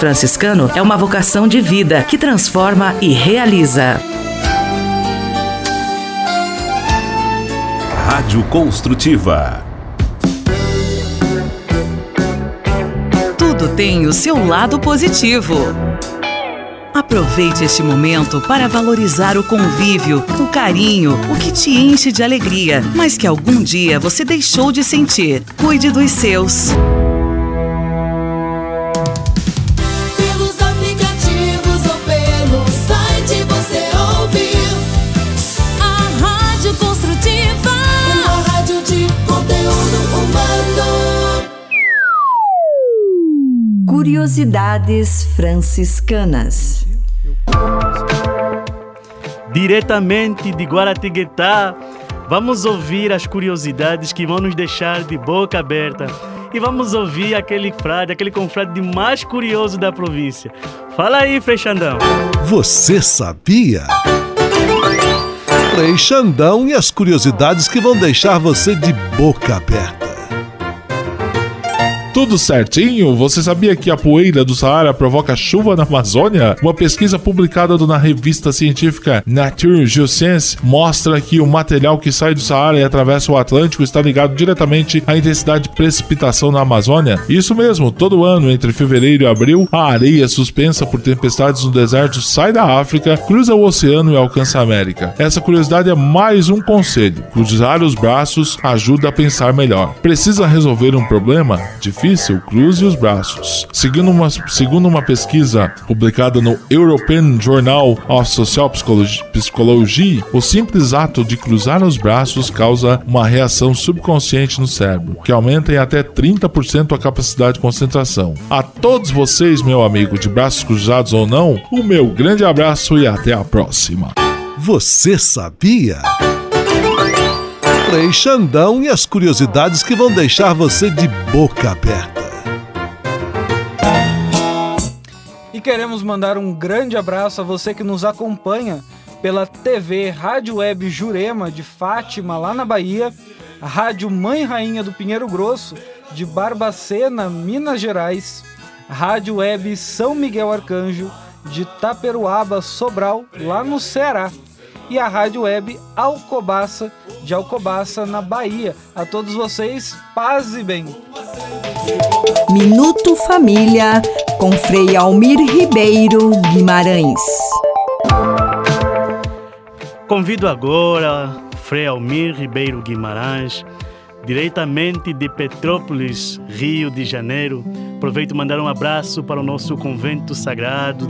franciscano é uma vocação de vida que transforma e realiza. Rádio Construtiva. Tudo tem o seu lado positivo. Aproveite este momento para valorizar o convívio, o carinho, o que te enche de alegria, mas que algum dia você deixou de sentir. Cuide dos seus. Curiosidades franciscanas. Diretamente de Guaratinguetá, vamos ouvir as curiosidades que vão nos deixar de boca aberta. E vamos ouvir aquele frade, aquele confrade mais curioso da província. Fala aí, Frei Xandão. Você sabia? Frei Xandão e as curiosidades que vão deixar você de boca aberta. Tudo certinho? Você sabia que a poeira do Saara provoca chuva na Amazônia? Uma pesquisa publicada na revista científica Nature Geoscience mostra que o material que sai do Saara e atravessa o Atlântico está ligado diretamente à intensidade de precipitação na Amazônia. Isso mesmo, todo ano, entre fevereiro e abril, a areia suspensa por tempestades no deserto sai da África, cruza o oceano e alcança a América. Essa curiosidade é mais um conselho. Cruzar os braços ajuda a pensar melhor. Precisa resolver um problema? Difícil, cruze os braços. Segundo uma, segundo uma pesquisa publicada no European Journal of Social Psychology, o simples ato de cruzar os braços causa uma reação subconsciente no cérebro, que aumenta em até 30% a capacidade de concentração. A todos vocês, meu amigo, de braços cruzados ou não, o meu grande abraço e até a próxima. Você sabia? Frei Xandão e as curiosidades que vão deixar você de boca aberta. E queremos mandar um grande abraço a você que nos acompanha pela TV Rádio Web Jurema de Fátima, lá na Bahia, a Rádio Mãe Rainha do Pinheiro Grosso, de Barbacena, Minas Gerais, Rádio Web São Miguel Arcanjo, de Taperuaba, Sobral, lá no Ceará, e a Rádio Web Alcobaça, de Alcobaça, na Bahia. A todos vocês, paz e bem. Minuto Família, com Frei Almir Ribeiro Guimarães. Convido agora Frei Almir Ribeiro Guimarães, diretamente de Petrópolis, Rio de Janeiro. Aproveito mandar um abraço para o nosso convento sagrado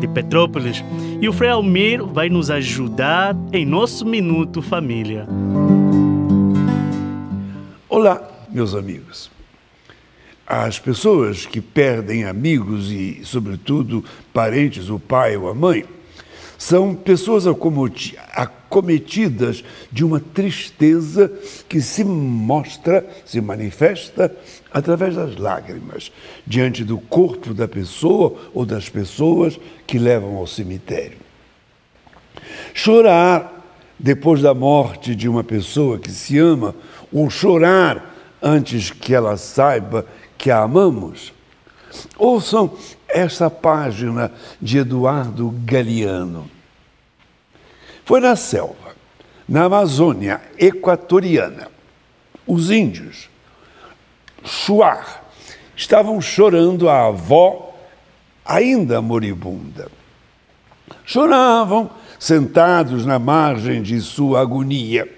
de, Petrópolis. E o Frei Almir vai nos ajudar em nosso Minuto Família. Olá, meus amigos. As pessoas que perdem amigos e, sobretudo, parentes, o pai ou a mãe, são pessoas acometidas de uma tristeza que se mostra, se manifesta através das lágrimas, diante do corpo da pessoa ou das pessoas que levam ao cemitério. Chorar depois da morte de uma pessoa que se ama, ou chorar antes que ela saiba que a amamos. Ouçam esta página de Eduardo Galeano. Foi na selva, na Amazônia equatoriana. Os índios, Chuar, estavam chorando a avó ainda moribunda. Choravam sentados na margem de sua agonia.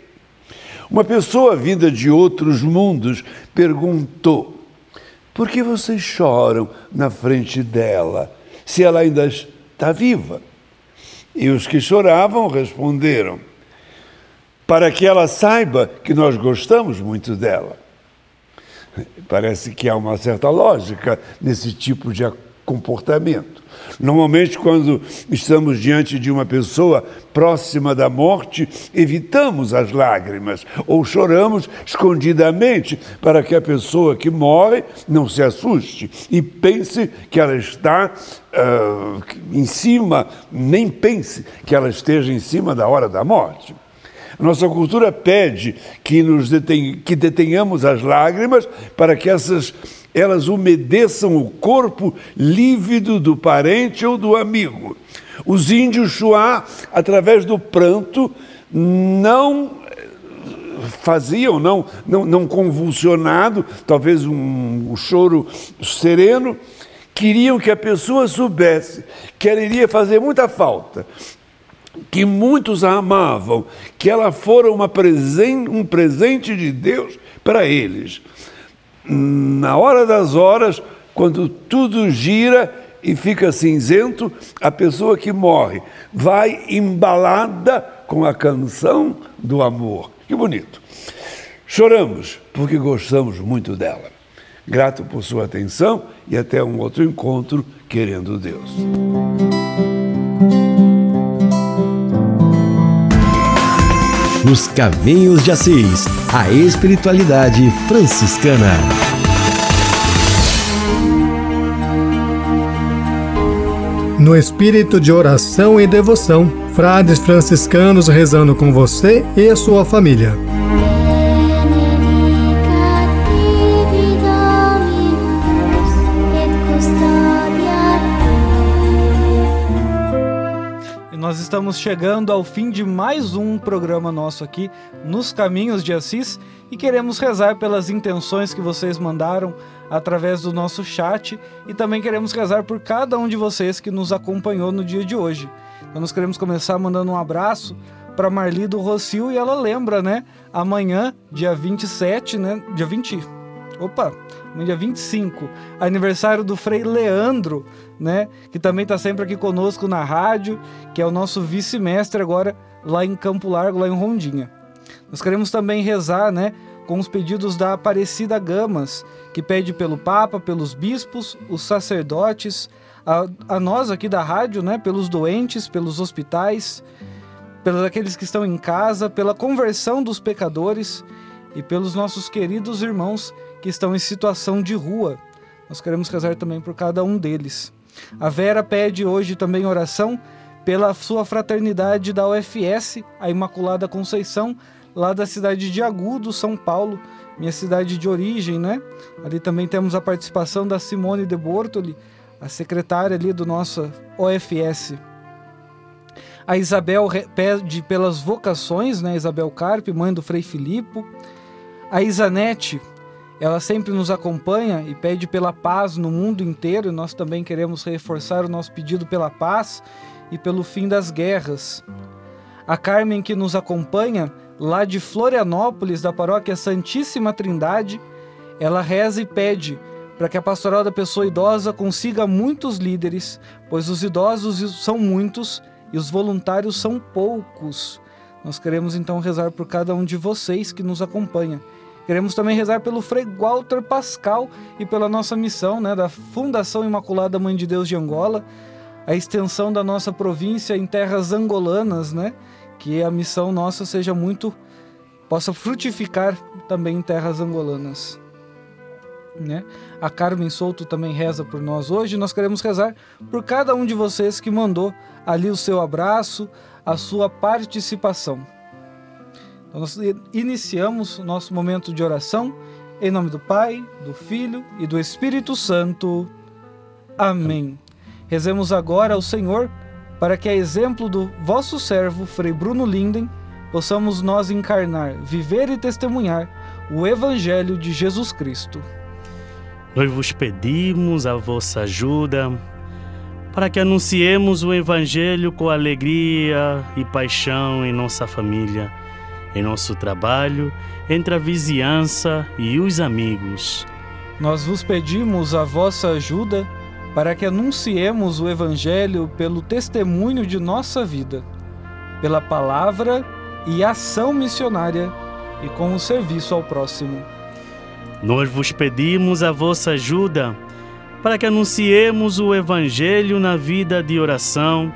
Uma pessoa vinda de outros mundos perguntou: Por que vocês choram na frente dela, se ela ainda está viva? E os que choravam responderam: Para que ela saiba que nós gostamos muito dela. Parece que há uma certa lógica nesse tipo de comportamento. Normalmente, quando estamos diante de uma pessoa próxima da morte, evitamos as lágrimas ou choramos escondidamente para que a pessoa que morre não se assuste e pense que ela está uh, em cima, nem pense que ela esteja em cima da hora da morte. Nossa cultura pede que, nos deten que detenhamos as lágrimas para que essas elas umedeçam o corpo lívido do parente ou do amigo. Os índios Chuá, através do pranto, não faziam, não, não, não convulsionado, talvez um, um choro sereno, queriam que a pessoa soubesse que ela iria fazer muita falta, que muitos a amavam, que ela fora presen um presente de Deus para eles na hora das horas, quando tudo gira e fica cinzento, a pessoa que morre vai embalada com a canção do amor. Que bonito. Choramos porque gostamos muito dela. Grato por sua atenção e até um outro encontro, querendo Deus. Nos Caminhos de Assis, a espiritualidade franciscana. No espírito de oração e devoção, frades franciscanos rezando com você e a sua família. Nós estamos chegando ao fim de mais um programa nosso aqui nos Caminhos de Assis e queremos rezar pelas intenções que vocês mandaram através do nosso chat e também queremos rezar por cada um de vocês que nos acompanhou no dia de hoje. Então nós queremos começar mandando um abraço para Marli do Rocio e ela lembra, né? Amanhã, dia 27, né? Dia 20 Opa, no dia 25, aniversário do Frei Leandro, né? Que também está sempre aqui conosco na rádio, que é o nosso vice-mestre agora lá em Campo Largo, lá em Rondinha. Nós queremos também rezar, né? Com os pedidos da Aparecida Gamas, que pede pelo Papa, pelos bispos, os sacerdotes, a, a nós aqui da rádio, né? Pelos doentes, pelos hospitais, pelos aqueles que estão em casa, pela conversão dos pecadores e pelos nossos queridos irmãos que estão em situação de rua. Nós queremos rezar também por cada um deles. A Vera pede hoje também oração pela sua fraternidade da UFS, a Imaculada Conceição, lá da cidade de Agudo, São Paulo, minha cidade de origem, né? Ali também temos a participação da Simone de Bortoli, a secretária ali do nosso OFS. A Isabel pede pelas vocações, né? Isabel Carpe, mãe do Frei Filipe. A Isanete, ela sempre nos acompanha e pede pela paz no mundo inteiro, e nós também queremos reforçar o nosso pedido pela paz e pelo fim das guerras. A Carmen, que nos acompanha lá de Florianópolis, da paróquia Santíssima Trindade, ela reza e pede para que a pastoral da pessoa idosa consiga muitos líderes, pois os idosos são muitos e os voluntários são poucos. Nós queremos então rezar por cada um de vocês que nos acompanha. Queremos também rezar pelo Frei Walter Pascal e pela nossa missão né, da Fundação Imaculada Mãe de Deus de Angola, a extensão da nossa província em terras angolanas, né? Que a missão nossa seja muito possa frutificar também em terras angolanas. Né? A Carmen Souto também reza por nós hoje. Nós queremos rezar por cada um de vocês que mandou ali o seu abraço, a sua participação. Então, nós iniciamos o nosso momento de oração em nome do Pai, do Filho e do Espírito Santo. Amém. Rezemos agora ao Senhor para que, a exemplo do vosso servo, Frei Bruno Linden, possamos nós encarnar, viver e testemunhar o Evangelho de Jesus Cristo. Nós vos pedimos a vossa ajuda para que anunciemos o Evangelho com alegria e paixão em nossa família, em nosso trabalho, entre a vizinhança e os amigos. Nós vos pedimos a vossa ajuda para que anunciemos o Evangelho pelo testemunho de nossa vida, pela palavra e ação missionária e com o serviço ao próximo. Nós vos pedimos a vossa ajuda para que anunciemos o Evangelho na vida de oração,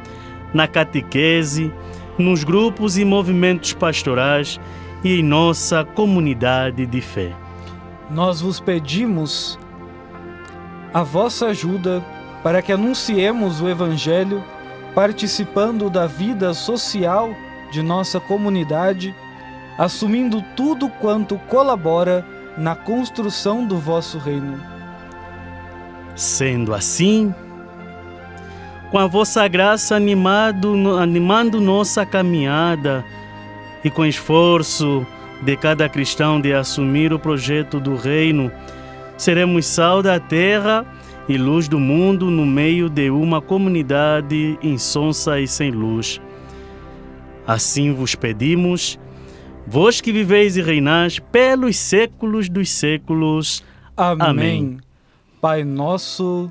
na catequese, nos grupos e movimentos pastorais e em nossa comunidade de fé. Nós vos pedimos a vossa ajuda para que anunciemos o Evangelho participando da vida social de nossa comunidade, assumindo tudo quanto colabora na construção do vosso reino. Sendo assim, com a vossa graça animado, animando nossa caminhada e com esforço de cada cristão de assumir o projeto do reino, seremos sal da terra e luz do mundo no meio de uma comunidade insonsa e sem luz. Assim vos pedimos, vós que viveis e reinais pelos séculos dos séculos. Amém. Amém. Pai nosso,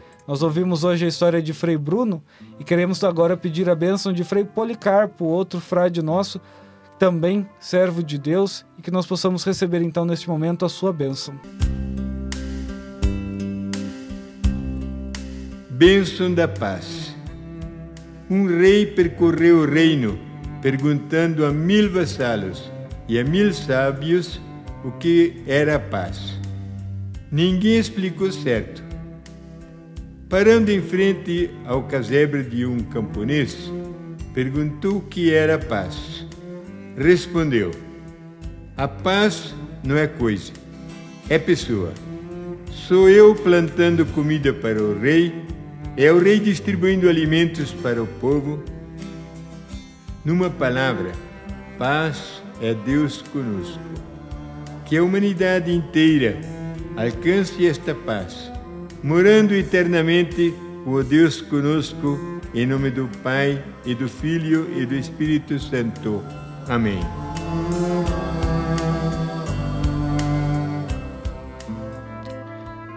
Nós ouvimos hoje a história de Frei Bruno e queremos agora pedir a bênção de Frei Policarpo, outro frade nosso, também servo de Deus, e que nós possamos receber então neste momento a sua bênção. Bênção da paz. Um rei percorreu o reino, perguntando a mil vassalos e a mil sábios o que era a paz. Ninguém explicou certo. Parando em frente ao casebre de um camponês, perguntou o que era paz. Respondeu: A paz não é coisa, é pessoa. Sou eu plantando comida para o rei, é o rei distribuindo alimentos para o povo. Numa palavra, paz é Deus conosco. Que a humanidade inteira alcance esta paz, morando eternamente o Deus conosco, em nome do Pai e do Filho e do Espírito Santo. Amém.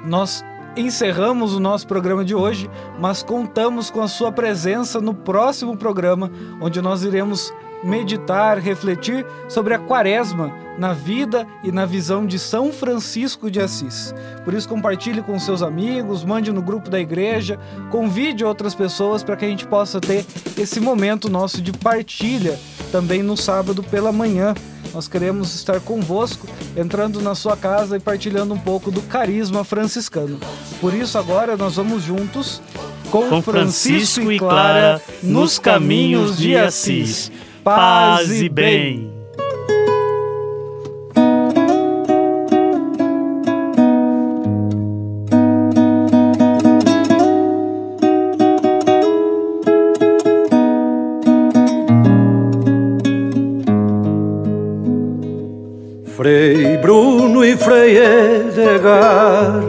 Nós encerramos o nosso programa de hoje, mas contamos com a sua presença no próximo programa, onde nós iremos meditar, refletir sobre a quaresma na vida e na visão de São Francisco de Assis. Por isso, compartilhe com seus amigos, mande no grupo da igreja, convide outras pessoas para que a gente possa ter esse momento nosso de partilha também no sábado pela manhã. Nós queremos estar convosco, entrando na sua casa e partilhando um pouco do carisma franciscano. Por isso, agora nós vamos juntos com, Com Francisco e Clara nos caminhos de Assis. Paz e bem. Frei Bruno e Frei Edgar,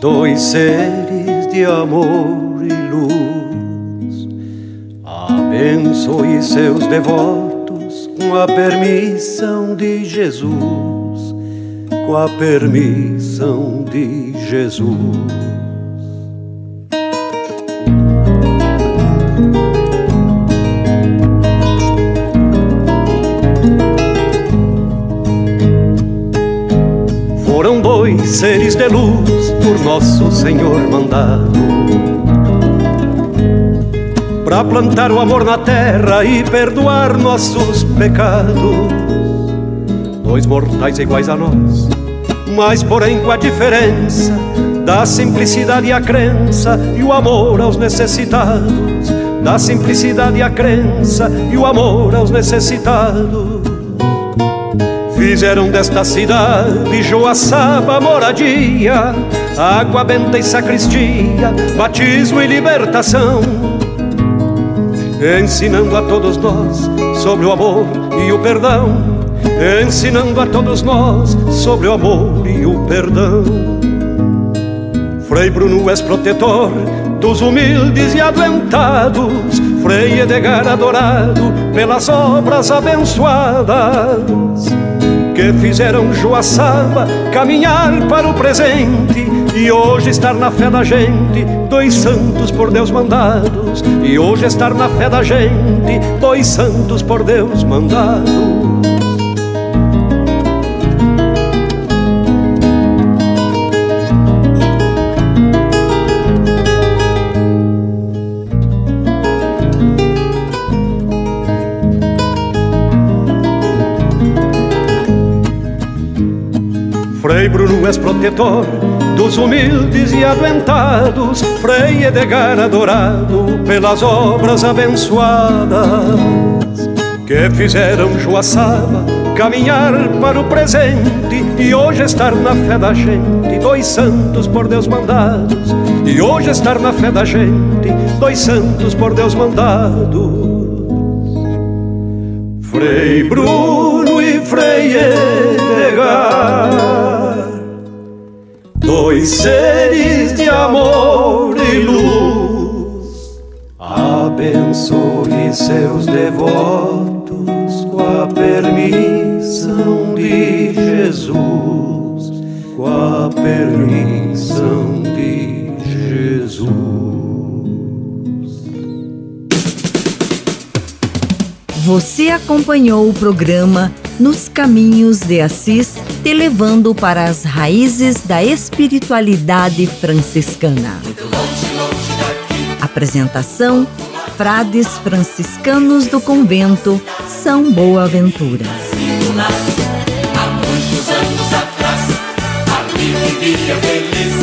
dois seres de amor abençoe seus devotos com a permissão de Jesus, com a permissão de Jesus. Foram dois seres de luz por nosso Senhor mandado Pra plantar o amor na terra e perdoar nossos pecados. Dois mortais iguais a nós, mas porém com a diferença Da simplicidade e a crença e o amor aos necessitados. Da simplicidade e a crença e o amor aos necessitados. Fizeram desta cidade Joaçaba moradia, água benta e sacristia, batismo e libertação. Ensinando a todos nós sobre o amor e o perdão, ensinando a todos nós sobre o amor e o perdão. Frei Bruno és protetor dos humildes e adoentados, Frei Edgar adorado pelas obras abençoadas que fizeram Joaçaba caminhar para o presente e hoje estar na fé da gente, dois santos por Deus mandados, e hoje estar na fé da gente, dois santos por Deus mandados. Frei Bruno és protetor dos humildes e adoentados, Frei Edgar adorado pelas obras abençoadas que fizeram Joaçaba caminhar para o presente e hoje estar na fé da gente, dois santos por Deus mandados, e hoje estar na fé da gente, dois santos por Deus mandados. Frei Bruno e Frei Edgar, dois seres de amor e luz, abençoe seus devotos com a permissão de Jesus, com a permissão de Jesus. Você acompanhou o programa Nos Caminhos de Assis, te levando para as raízes da espiritualidade franciscana. Apresentação: frades franciscanos do convento São Boaventura. Há muitos anos atrás, ali vivia feliz,